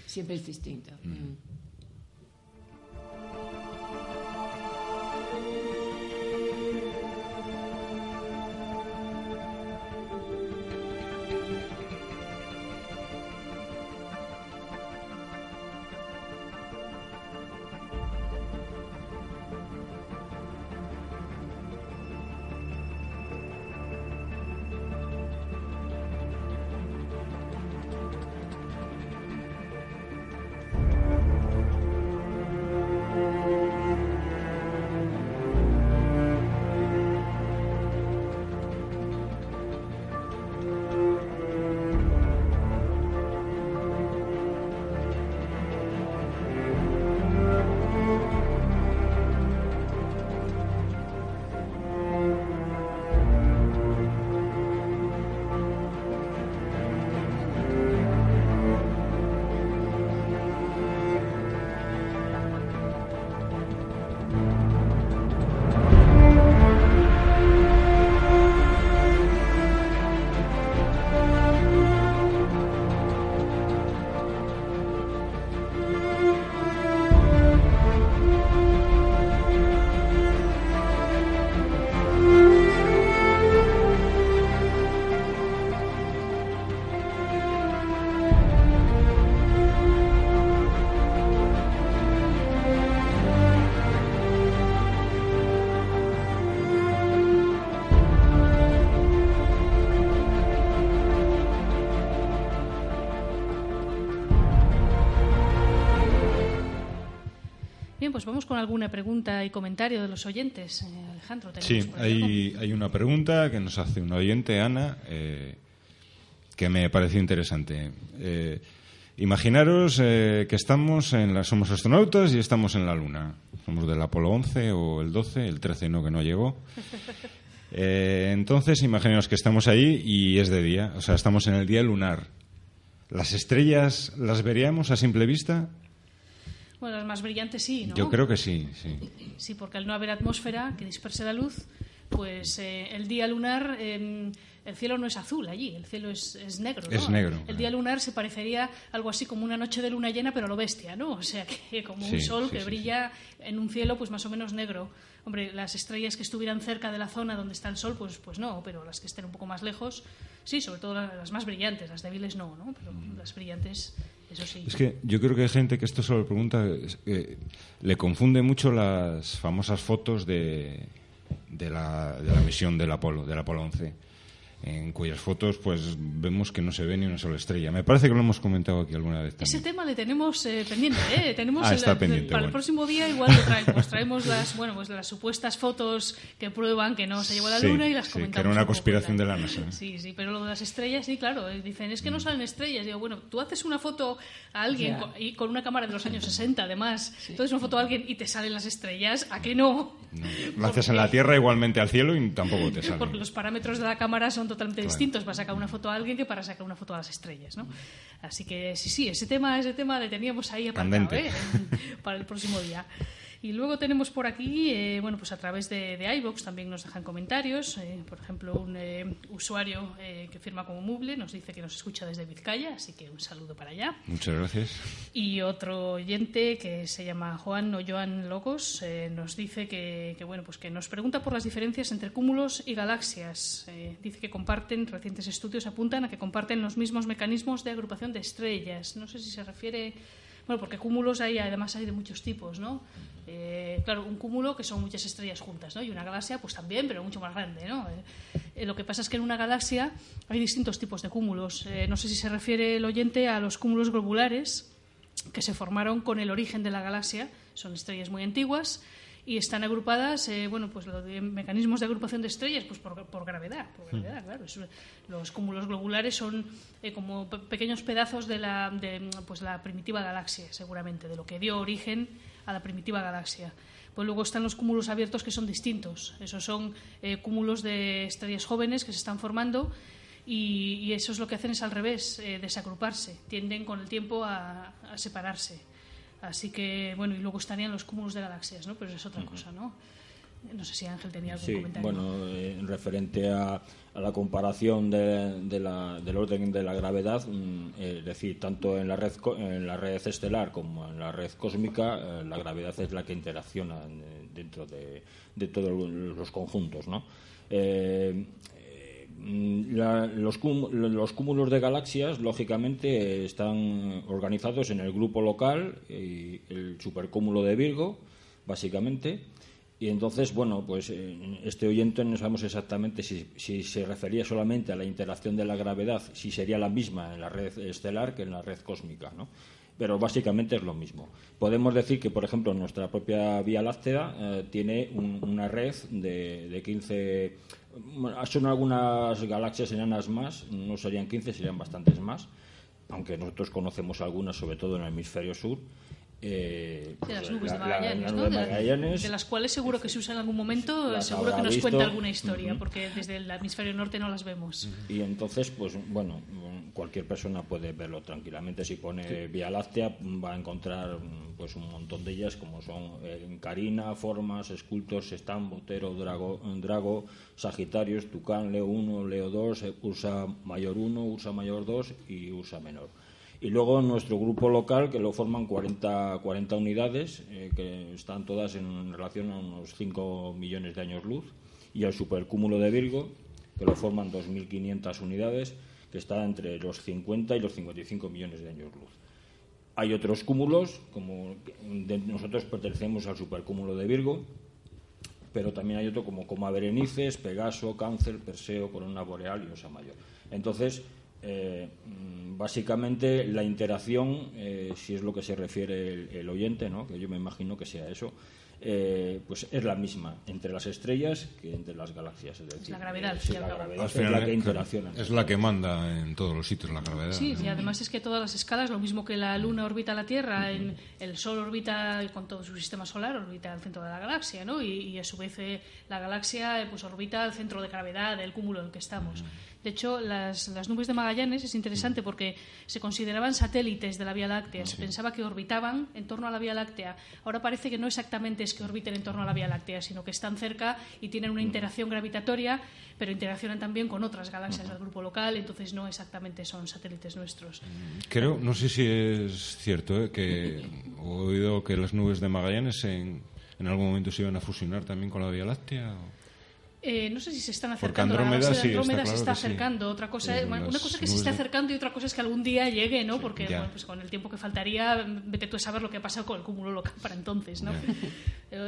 siempre es distinto. Mm. Mm. vamos con alguna pregunta y comentario de los oyentes. Eh, Alejandro, Sí, hay, hay, una pregunta que nos hace una oyente, Ana, eh, que me pareció interesante. Eh, imaginaros que estamos en la, somos astronautas y estamos en la Luna. Somos del Apolo 11 o el 12, el 13 no, que no llegó. *laughs* entonces, imaginaros que estamos ahí y es de día, o sea, estamos en el día lunar. ¿Las estrellas las veríamos a simple vista? Bueno, las más brillantes sí, ¿no? Yo creo que sí, sí. Sí, porque al no haber atmósfera que disperse la luz, pues eh, el día lunar em, el cielo no es azul allí, el cielo es, es negro. ¿no? Es negro, El claro. día lunar se parecería algo así como una noche de luna llena, pero lo bestia, ¿no? O sea, que *laughs* como un sol sí, que sí, brilla en un cielo pues más o menos negro. Hombre, las estrellas que estuvieran cerca de la zona donde está el sol, pues, pues no, pero las que estén un poco más lejos, sí, sobre todo la- las más brillantes, las débiles no, ¿no? Pero las brillantes, Es que yo creo que hay gente que esto se lo pregunta, que le confunde mucho las famosas fotos de, de, la, de la misión del Apolo, del Apolo 11, en cuyas fotos pues vemos que no se ve ni una sola estrella. Me parece que lo hemos comentado aquí alguna vez Ese también. tema le tenemos eh, pendiente, ¿eh? *laughs* Tenemos Ah, el- está el- pendiente, para el bueno. próximo día igual lo traemos. Traemos las, bueno, pues las supuestas fotos que prueban que no se llevó a la Sí, luna y las sí, comentamos. que era una un poco conspiración tal. de la NASA, ¿eh? Sí, sí, pero lo de las estrellas, sí, claro. eh, Dicen, es que Mm. no salen estrellas. Digo, bueno, tú haces una foto a alguien Ya. con, y con una cámara de los años *laughs* 60, además. Entonces una foto a alguien y te salen las estrellas, ¿a qué no? No, *laughs* Lo haces en la Tierra igualmente al cielo y tampoco te sale. Porque los parámetros de la cámara son totalmente Claro. distintos para sacar una foto a alguien que para sacar una foto a las estrellas, ¿no? Así que sí, sí, ese tema, ese tema le teníamos ahí Candente. ¿eh? para el próximo día. Y luego tenemos por aquí, eh, bueno, pues a través de, de iVoox también nos dejan comentarios. eh, por ejemplo, un eh, usuario que firma como Muble nos dice que nos escucha desde Vizcaya, así que un saludo para allá. Muchas gracias. Y otro oyente que se llama Juan o Joan Locos nos dice que, que, bueno, pues que nos pregunta por las diferencias entre cúmulos y galaxias. Dice que comparten, recientes estudios apuntan a que comparten los mismos mecanismos de agrupación de estrellas. No sé si se refiere. Bueno, porque cúmulos hay, además hay de muchos tipos, ¿no? Eh, claro, un cúmulo que son muchas estrellas juntas, ¿no? Y una galaxia, pues también, pero mucho más grande, ¿no? Eh, eh, lo que pasa es que en una galaxia hay distintos tipos de cúmulos. Eh, no sé si se refiere el oyente a los cúmulos globulares, que se formaron con el origen de la galaxia. Son estrellas muy antiguas y están agrupadas, eh, bueno, pues lo de mecanismos de agrupación de estrellas, pues por, por gravedad, por gravedad, claro. Los cúmulos globulares son eh, como pe- pequeños pedazos de la, de, pues la primitiva galaxia, seguramente, de lo que dio origen a la primitiva galaxia. Pues luego están los cúmulos abiertos que son distintos. Esos son eh, cúmulos de estrellas jóvenes que se están formando y, y eso es lo que hacen es al revés, eh, desagruparse. Tienden con el tiempo a, a separarse. Así que, bueno, y luego estarían los cúmulos de galaxias, ¿no? Pero eso es otra cosa, ¿no? No sé si Ángel tenía algún Sí, comentario. bueno, eh, en referente a, a la comparación de, de la- del orden de la gravedad, mm, eh, es decir, tanto en la red en la red estelar como en la red cósmica, eh, la gravedad es la que interacciona en- dentro de, de todos los conjuntos, ¿no? Eh, mm, la- los, los cúmulos de galaxias, lógicamente, están organizados en el grupo local y el supercúmulo de Virgo, básicamente. Y entonces, bueno, pues eh, este oyente no sabemos exactamente si, si se refería solamente a la interacción de la gravedad, si sería la misma en la red estelar que en la red cósmica, ¿no? Pero básicamente es lo mismo. Podemos decir que, por ejemplo, nuestra propia Vía Láctea eh, tiene un- una red de, de 15... bueno, son algunas galaxias enanas más, no serían 15, serían bastantes más, aunque nosotros conocemos algunas, sobre todo en el hemisferio sur. Eh, de las nubes de la- la- Magallanes, la ¿no? de De- Magallanes, de las cuales seguro que se usa en algún momento, seguro que nos visto. cuenta alguna historia, Ujú. porque desde el hemisferio norte no las vemos. Y entonces, pues bueno, cualquier persona puede verlo tranquilamente. Si pone Vía Láctea, va a encontrar pues un montón de ellas, como son eh, Carina, Formas, Escultor, Sestán, Botero, Drago, Drago, Sagitarios, Tucán, Leo 1, Leo 2, eh, Ursa Mayor 1, Ursa Mayor 2 y Ursa Menor. Y luego nuestro grupo local, que lo forman 40, 40 unidades, eh, que están todas en relación a unos 5 millones de años luz, y el supercúmulo de Virgo, que lo forman 2.500 unidades, que está entre los 50 y los 55 millones de años luz. Hay otros cúmulos, como nosotros pertenecemos al supercúmulo de Virgo, pero también hay otro como Coma Berenices, Pegaso, Cáncer, Perseo, Corona Boreal y Osa Mayor. Entonces, eh, mm, básicamente la interacción, eh, si es lo que se refiere el, el oyente, ¿no? que yo me imagino que sea eso, eh, pues es la misma entre las estrellas que entre las galaxias. Es decir, la gravedad, la es la que interacciona. Es la que manda en todos los sitios la gravedad. Sí, y además es que todas las escalas, lo mismo que la Luna orbita la Tierra, en el Sol orbita con todo su sistema solar, orbita al centro de la galaxia, ¿no? Y, y a su vez eh, la galaxia eh, pues orbita al centro de gravedad del cúmulo en el que estamos. De hecho, las, las nubes de Magallanes es interesante porque se consideraban satélites de la Vía Láctea. Se pensaba que orbitaban en torno a la Vía Láctea. Ahora parece que no exactamente es que orbiten en torno a la Vía Láctea, sino que están cerca y tienen una interacción gravitatoria, pero interaccionan también con otras galaxias del grupo local, entonces no exactamente son satélites nuestros. Creo, no sé si es cierto, ¿eh? que he oído que las nubes de Magallanes en, en algún momento se iban a fusionar también con la Vía Láctea. o- Eh, no sé si se están Porque acercando. Andrómeda la galaxia sí, está se claro está sí. acercando. Otra cosa, bueno, una cosa es que se de- acercando y otra cosa es que algún día llegue, ¿no? Porque bueno, pues con el tiempo que faltaría, vete tú a saber lo que ha pasado con el cúmulo local para entonces, ¿no?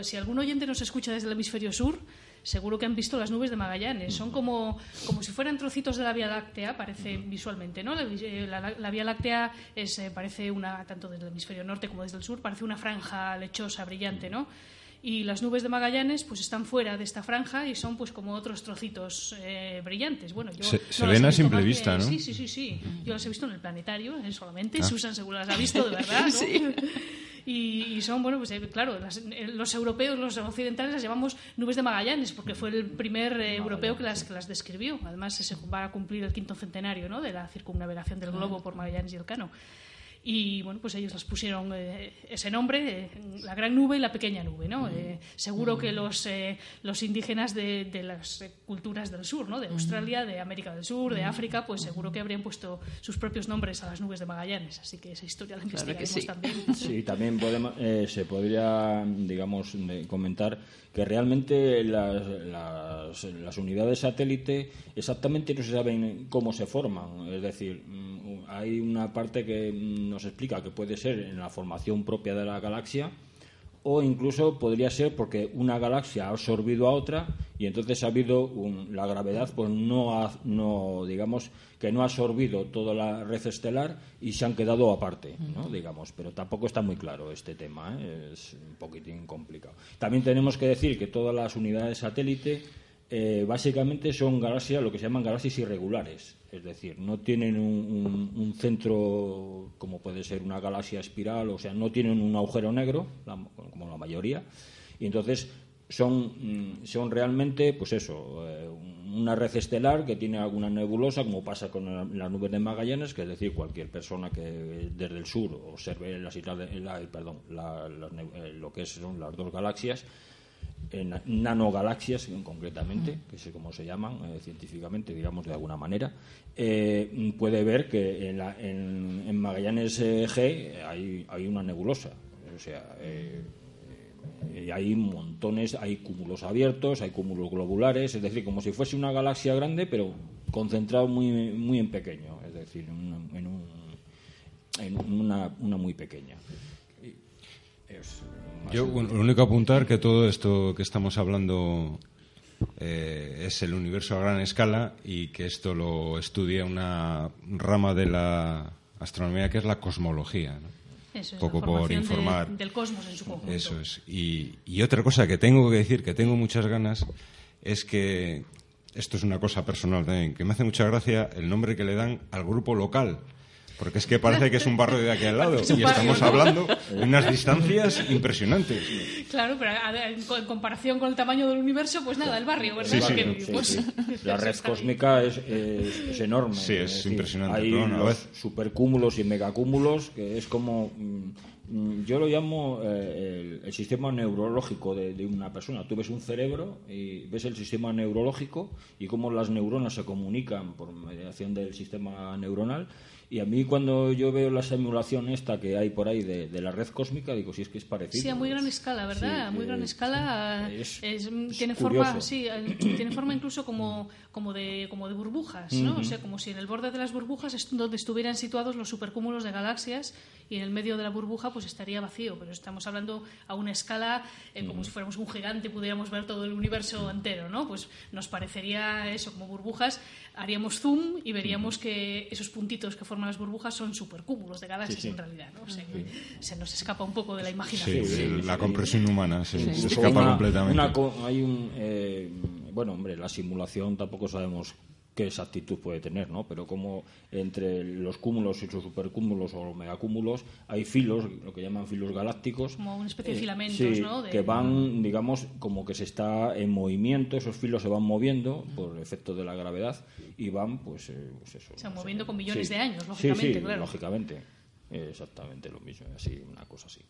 Si algún oyente nos escucha desde el hemisferio sur, seguro que han visto las nubes de Magallanes. Son como, como si fueran trocitos de la Vía Láctea, parece visualmente, ¿no? La, eh, la- la Vía Láctea es, eh, parece una, tanto desde el hemisferio norte como desde el sur, parece una franja lechosa, brillante, ¿no? Y las nubes de Magallanes pues están fuera de esta franja y son pues como otros trocitos eh, brillantes. Bueno, yo Se- no se las ven a simple que- vista, ¿no? Sí, sí, sí, sí. Yo las he visto en el planetario, eh, solamente. Ah. Susan seguro las ha visto de verdad, ¿no? *laughs* Y, y son, bueno, pues eh, claro, las- eh, los europeos, los occidentales las llamamos nubes de Magallanes, porque fue el primer eh, europeo que las, que las describió. Además, se va a cumplir el quinto centenario ¿no? de la circunnavegación del globo por Magallanes y Elcano. Y bueno, pues ellos las pusieron eh, ese nombre, eh, la gran nube y la pequeña nube, ¿no? Eh, seguro que los, eh, los indígenas de, de las culturas del sur, ¿no? De Australia, de América del Sur, de África, pues seguro que habrían puesto sus propios nombres a las nubes de Magallanes. Así que esa historia la Claro investigaremos sí. también. *laughs* Sí, también podemos, eh, se podría, digamos, comentar que realmente las, las, las unidades satélite exactamente no se saben cómo se forman. Es decir, mm, hay una parte que mm, nos explica que puede ser en la formación propia de la galaxia o incluso podría ser porque una galaxia ha absorbido a otra y entonces ha habido un- la gravedad pues no ha, no digamos que no ha absorbido toda la red estelar y se han quedado aparte ¿no? digamos pero tampoco está muy claro este tema ¿eh? es un poquitín complicado también tenemos que decir que todas las unidades satélite eh, básicamente son galaxias lo que se llaman galaxias irregulares. Es decir no tienen un, un- un centro como puede ser una galaxia espiral o sea no tienen un agujero negro la- como la mayoría. Y entonces son, mm, son realmente, pues eso, eh, una red estelar que tiene alguna nebulosa, como pasa con la- las nubes de Magallanes, que es decir, cualquier persona que desde el sur observe las islas la- eh, lo que son las dos galaxias, en nanogalaxias concretamente, que es como se llaman eh, científicamente, digamos de alguna manera, eh, puede ver que en, la- en- Magallanes eh, G hay, una nebulosa. O sea, hay montones, hay cúmulos abiertos, hay cúmulos globulares, es decir, como si fuese una galaxia grande, pero concentrado muy, muy en pequeño, es decir, en, un- en un- una, una muy pequeña. Es Yo, bueno, lo único apuntar que todo esto que estamos hablando eh, es el universo a gran escala y que esto lo estudia una rama de la astronomía que es la cosmología. ¿no? Eso es, Poco la por de- informar. del cosmos en su conjunto. Eso es. Y, y otra cosa que tengo que decir, que tengo muchas ganas, es que esto es una cosa personal también, que me hace mucha gracia el nombre que le dan al grupo local. Porque es que parece que es un barrio de aquí al lado. *laughs* Y estamos hablando de unas *laughs* distancias impresionantes. Claro, pero a- en, co- en comparación con el tamaño del universo, pues nada, el barrio, ¿verdad? Sí, sí, Que sí, vivimos. Sí, sí. *laughs* La red cósmica es, es- es enorme. Sí, es impresionante, Hay pero bueno, a los vez- supercúmulos y megacúmulos, que es como. mm, yo lo llamo eh, el, el sistema neurológico de, de una persona. Tú ves un cerebro y ves el sistema neurológico y cómo las neuronas se comunican por mediación del sistema neuronal. Y a mí, cuando yo veo la simulación esta que hay por ahí de, de la red cósmica, digo, si es que es parecido. Sí, a muy gran escala, ¿verdad? sí, a muy gran escala es- es- tiene curioso. forma, sí, eh, tiene forma incluso como, como de como de burbujas, ¿no? O sea, como si en el borde de las burbujas es donde estuvieran situados los supercúmulos de galaxias y en el medio de la burbuja pues estaría vacío, pero estamos hablando a una escala eh, como si fuéramos un gigante y pudiéramos ver todo el universo entero, ¿no? Pues nos parecería eso como burbujas, haríamos zoom y veríamos que esos puntitos que forman las burbujas son supercúmulos de galaxias Sí, sí. en realidad, ¿no? O sea, que se nos escapa un poco de la Sí, imaginación. la compresión humana se, escapa una- completamente. una hay un, eh, bueno, hombre, la simulación tampoco sabemos qué exactitud puede tener, ¿no? Pero como entre los cúmulos y los supercúmulos o los megacúmulos hay filos, lo que llaman filos galácticos. Como una especie de filamentos, ¿no? Que van, digamos, como que se está en movimiento, esos filos se van moviendo por efecto de la gravedad y van, pues, eh, pues eso. Se van moviendo con millones de años, lógicamente, sí, claro. lógicamente. Exactamente lo mismo, así, una cosa así.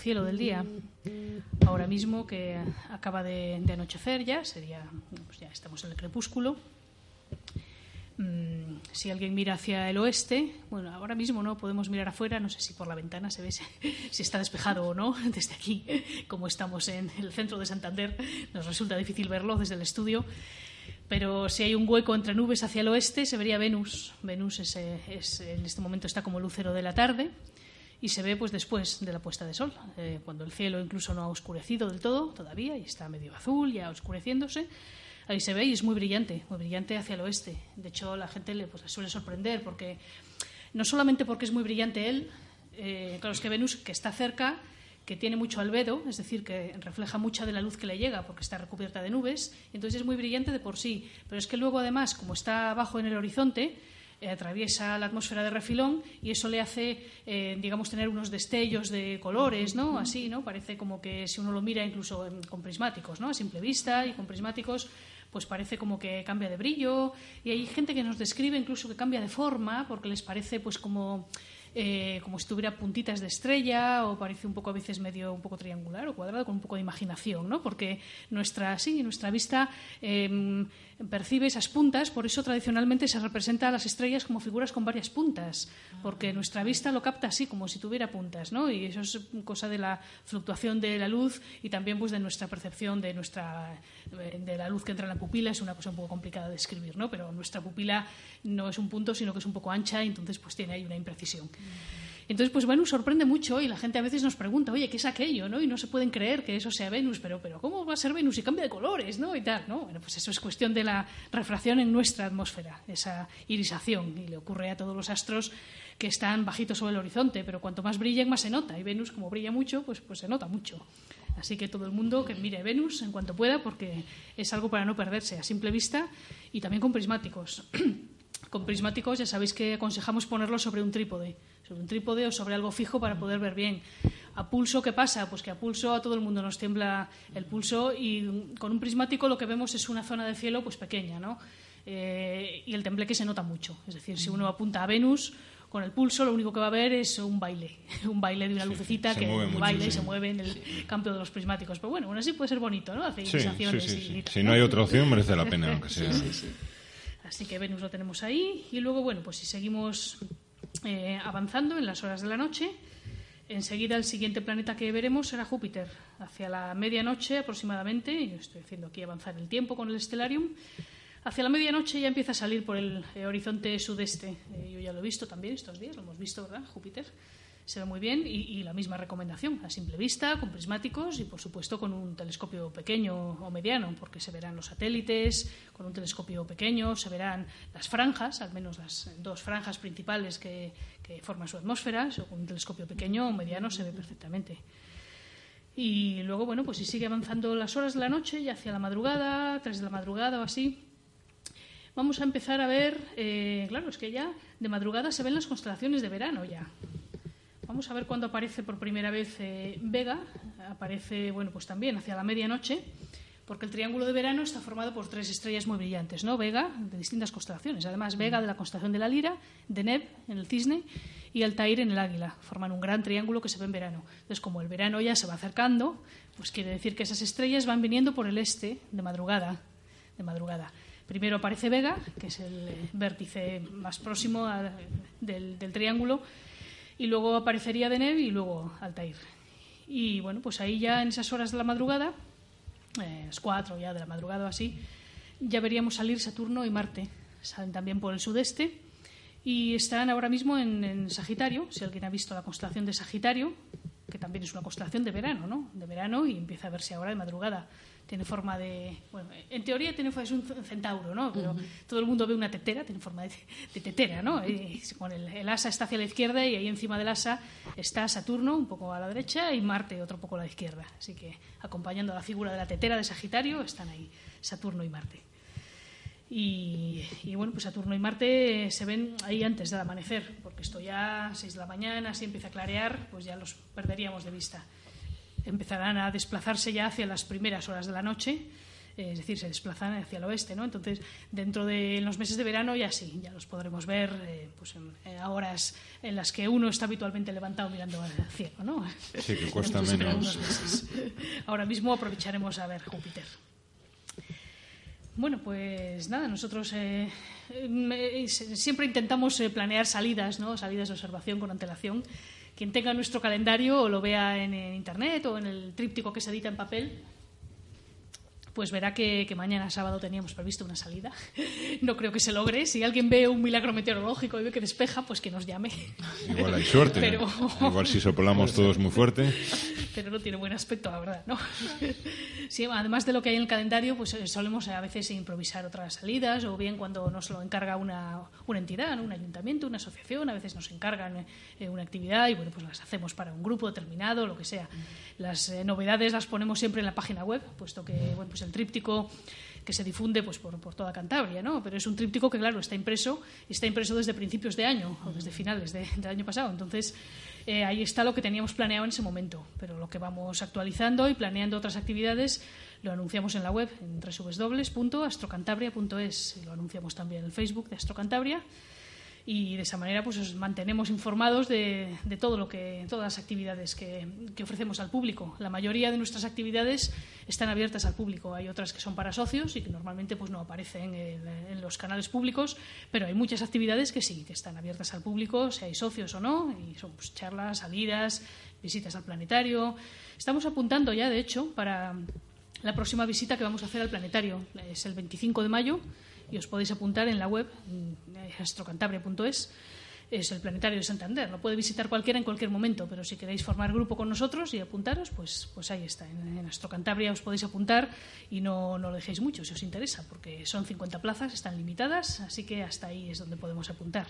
Cielo del día. Ahora mismo que acaba de, anochecer ya, sería, pues ya estamos en el crepúsculo. Mm, si alguien mira hacia el oeste, bueno, ahora mismo no podemos mirar afuera, no sé si por la ventana se ve *laughs* si, está despejado o no. *laughs* Desde aquí, como estamos en el centro de Santander, nos resulta difícil verlo desde el estudio pero si hay un hueco entre nubes hacia el oeste se vería Venus. Venus es, es, en este momento está como lucero de la tarde y se ve pues después de la puesta de sol, eh, cuando el cielo incluso no ha oscurecido del todo todavía y está medio azul, ya oscureciéndose. Ahí se ve y es muy brillante, muy brillante hacia el oeste. De hecho, la gente le, pues, suele sorprender porque no solamente porque es muy brillante él, eh, claro, es que Venus, que está cerca, que tiene mucho albedo, es decir, que refleja mucha de la luz que le llega porque está recubierta de nubes, entonces es muy brillante de por sí. Pero es que luego, además, como está abajo en el horizonte, atraviesa la atmósfera de refilón y eso le hace, eh, digamos, tener unos destellos de colores, ¿no? Así, ¿no? Parece como que si uno lo mira incluso con prismáticos, ¿no? A simple vista y con prismáticos pues parece como que cambia de brillo y hay gente que nos describe incluso que cambia de forma porque les parece pues como eh, como si tuviera puntitas de estrella o parece un poco a veces medio un poco triangular o cuadrado con un poco de imaginación, ¿no? Porque nuestra sí, nuestra vista eh, percibe esas puntas, por eso tradicionalmente se representa a las estrellas como figuras con varias puntas, porque nuestra vista lo capta así, como si tuviera puntas, ¿no? Y eso es cosa de la fluctuación de la luz y también pues de nuestra percepción de nuestra de la luz que entra en la pupila, es una cosa un poco complicada de describir, ¿no? Pero nuestra pupila no es un punto, sino que es un poco ancha y entonces pues tiene ahí una imprecisión. Entonces, pues Venus sorprende mucho y la gente a veces nos pregunta, oye, ¿qué es aquello? ¿no? Y no se pueden creer que eso sea Venus, pero, pero ¿cómo va a ser Venus y cambia de colores? ¿no? Y tal, ¿no? Bueno, pues eso es cuestión de la refracción en nuestra atmósfera, esa irisación, y le ocurre a todos los astros que están bajitos sobre el horizonte, pero cuanto más brillen, más se nota. Y Venus, como brilla mucho, pues, pues se nota mucho. Así que todo el mundo que mire Venus en cuanto pueda, porque es algo para no perderse a simple vista y también con prismáticos. *clears throat* con prismáticos ya sabéis que aconsejamos ponerlo sobre un trípode sobre un trípode o sobre algo fijo para poder ver bien. ¿A pulso qué pasa? Pues que a pulso a todo el mundo nos tiembla el pulso y con un prismático lo que vemos es una zona de cielo pues pequeña, ¿no? Eh, y el tembleque se nota mucho. Es decir, si uno apunta a Venus con el pulso, lo único que va a ver es un baile, *laughs* un baile de una lucecita que baila y se mueve en el campo de los prismáticos. Pero bueno, aún así puede ser bonito, ¿no? Hace y, Si no hay otra opción, merece la pena, aunque *laughs* sea. Así que Venus lo tenemos ahí. Y luego, bueno, pues si seguimos eh, avanzando en las horas de la noche, Enseguida el siguiente planeta que veremos será Júpiter. Hacia la medianoche aproximadamente, y estoy haciendo aquí avanzar el tiempo con el Stellarium, hacia la medianoche ya empieza a salir por el eh, horizonte sudeste. Eh, yo ya lo he visto también estos días, lo hemos visto, ¿verdad? Júpiter se ve muy bien y, la misma recomendación, a simple vista, con prismáticos y, por supuesto, con un telescopio pequeño o mediano, porque se verán los satélites, con un telescopio pequeño se verán las franjas, al menos las dos franjas principales que, forman su atmósfera, con un telescopio pequeño o mediano se ve perfectamente. Y luego, bueno, pues si sigue avanzando las horas de la noche y hacia la madrugada, tres de la madrugada o así, vamos a empezar a ver, eh, claro, es que ya de madrugada se ven las constelaciones de verano ya. Vamos a ver cuándo aparece por primera vez eh, Vega. Aparece, bueno, pues también hacia la medianoche, porque el triángulo de verano está formado por tres estrellas muy brillantes, ¿no? Vega, de distintas constelaciones. Además, Vega de la constelación de la Lira, Deneb en el Cisne y Altair en el Águila. Forman un gran triángulo que se ve en verano. Entonces, como el verano ya se va acercando, pues quiere decir que esas estrellas van viniendo por el este de madrugada. De madrugada. Primero aparece Vega, que es el vértice más próximo del triángulo, y luego aparecería Deneb y luego Altair. Y bueno, pues ahí ya en esas horas de la madrugada, eh, las cuatro ya de la madrugada o así, ya veríamos salir Saturno y Marte. Salen también por el sudeste y están ahora mismo en, en, Sagitario. Si alguien ha visto la constelación de Sagitario, que también es una constelación de verano, ¿no? De verano y empieza a verse ahora de madrugada tiene forma de. Bueno, en teoría tiene, es un centauro, ¿no? Pero todo el mundo ve una tetera, tiene forma de, tetera, ¿no? Y, con el, asa está hacia la izquierda y ahí encima del asa está Saturno, un poco a la derecha, y Marte, otro poco a la izquierda. Así que acompañando a la figura de la tetera de Sagitario están ahí Saturno y Marte. Y, bueno, pues Saturno y Marte se ven ahí antes del amanecer, porque esto ya a 6 de la mañana, si empieza a clarear, pues ya los perderíamos de vista empezarán a desplazarse ya hacia las primeras horas de la noche, eh, es decir, se desplazan hacia el oeste, ¿no? Entonces, dentro de los meses de verano ya sí, ya los podremos ver eh, pues en, a horas en las que uno está habitualmente levantado mirando al cielo, ¿no? Sí, que cuesta menos. Ahora mismo aprovecharemos a ver Júpiter. Bueno, pues nada, nosotros eh, siempre intentamos planear salidas, ¿no? Salidas de observación con antelación quien tenga nuestro calendario o lo vea en, internet o en el tríptico que se edita en papel, pues verá que, mañana sábado teníamos previsto una salida. *laughs* No creo que se logre. Si alguien ve un milagro meteorológico y ve que despeja, pues que nos llame. Igual hay suerte. Igual si soplamos todos muy fuerte. Pero no tiene buen aspecto, la verdad. ¿no? *laughs* Sí, además de lo que hay en el calendario, pues eh, solemos a veces improvisar otras salidas o bien cuando nos lo encarga una, una entidad, un ayuntamiento, una asociación, a veces nos encargan eh, una actividad y bueno, pues las hacemos para un grupo determinado, lo que sea. Las eh, novedades las ponemos siempre en la página web, puesto que bueno, pues el tríptico que se difunde pues, por, por, toda Cantabria, ¿no? Pero es un tríptico que, claro, está impreso, está impreso desde principios de año o desde finales de, del año pasado. Entonces, eh, ahí está lo que teníamos planeado en ese momento. Pero lo que vamos actualizando y planeando otras actividades lo anunciamos en la web, en www.astrocantabria.es. Lo anunciamos también en el Facebook de Astrocantabria y de esa manera pues os mantenemos informados de, todo lo que todas las actividades que, ofrecemos al público. La mayoría de nuestras actividades están abiertas al público. Hay otras que son para socios y que normalmente pues no aparecen en, los canales públicos pero hay muchas actividades que sí que están abiertas al público si hay socios o no y son pues, charlas salidas visitas al planetario. Estamos apuntando ya de hecho para la próxima visita que vamos a hacer al planetario. Es el 25 de mayo y os podéis apuntar en la web astrocantabria.es es el planetario de Santander. Lo puede visitar cualquiera en cualquier momento, pero si queréis formar grupo con nosotros y apuntaros, pues, pues ahí está. En, en Astrocantabria os podéis apuntar y no, no, lo dejéis mucho si os interesa, porque son 50 plazas, están limitadas, así que hasta ahí es donde podemos apuntar.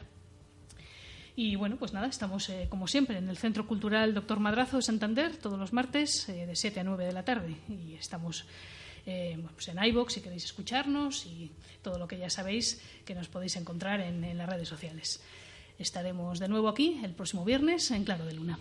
Y bueno, pues nada, estamos eh, como siempre en el Centro Cultural Doctor Madrazo de Santander todos los martes eh, de 7 a 9 de la tarde y estamos eh, pues en iVoox si queréis escucharnos y todo lo que ya sabéis que nos podéis encontrar en, en las redes sociales. Estaremos de nuevo aquí el próximo viernes en Claro de Luna.